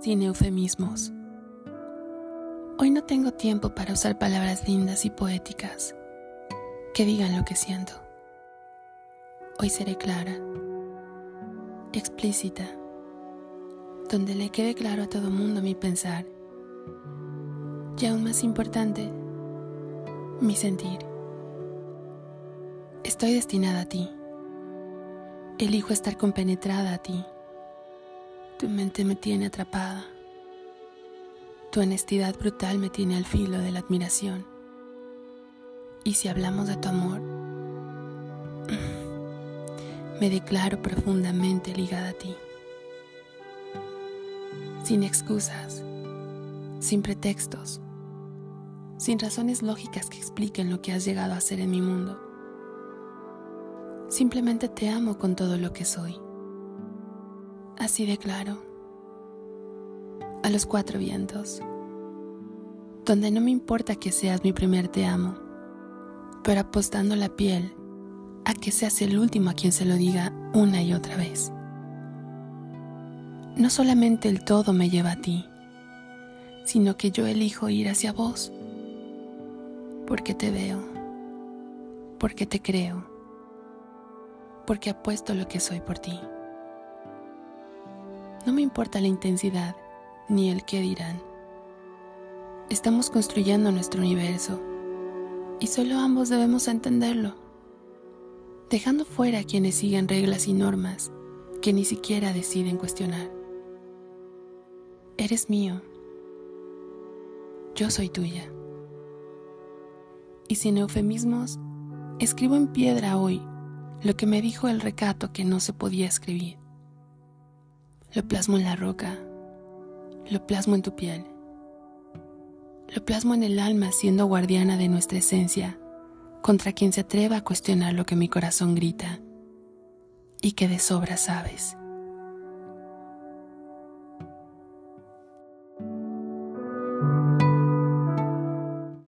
sin eufemismos. Hoy no tengo tiempo para usar palabras lindas y poéticas que digan lo que siento. Hoy seré clara, explícita, donde le quede claro a todo mundo mi pensar. Y aún más importante, mi sentir. Estoy destinada a ti. Elijo estar compenetrada a ti. Tu mente me tiene atrapada. Tu honestidad brutal me tiene al filo de la admiración. Y si hablamos de tu amor, me declaro profundamente ligada a ti. Sin excusas, sin pretextos, sin razones lógicas que expliquen lo que has llegado a ser en mi mundo. Simplemente te amo con todo lo que soy. Así de claro. A los cuatro vientos. Donde no me importa que seas mi primer te amo, pero apostando la piel a que seas el último a quien se lo diga una y otra vez. No solamente el todo me lleva a ti, sino que yo elijo ir hacia vos, porque te veo, porque te creo porque apuesto lo que soy por ti. No me importa la intensidad ni el qué dirán. Estamos construyendo nuestro universo y solo ambos debemos entenderlo, dejando fuera a quienes siguen reglas y normas que ni siquiera deciden cuestionar. Eres mío, yo soy tuya. Y sin eufemismos, escribo en piedra hoy lo que me dijo el recato que no se podía escribir. Lo plasmo en la roca, lo plasmo en tu piel, lo plasmo en el alma siendo guardiana de nuestra esencia, contra quien se atreva a cuestionar lo que mi corazón grita y que de sobra sabes.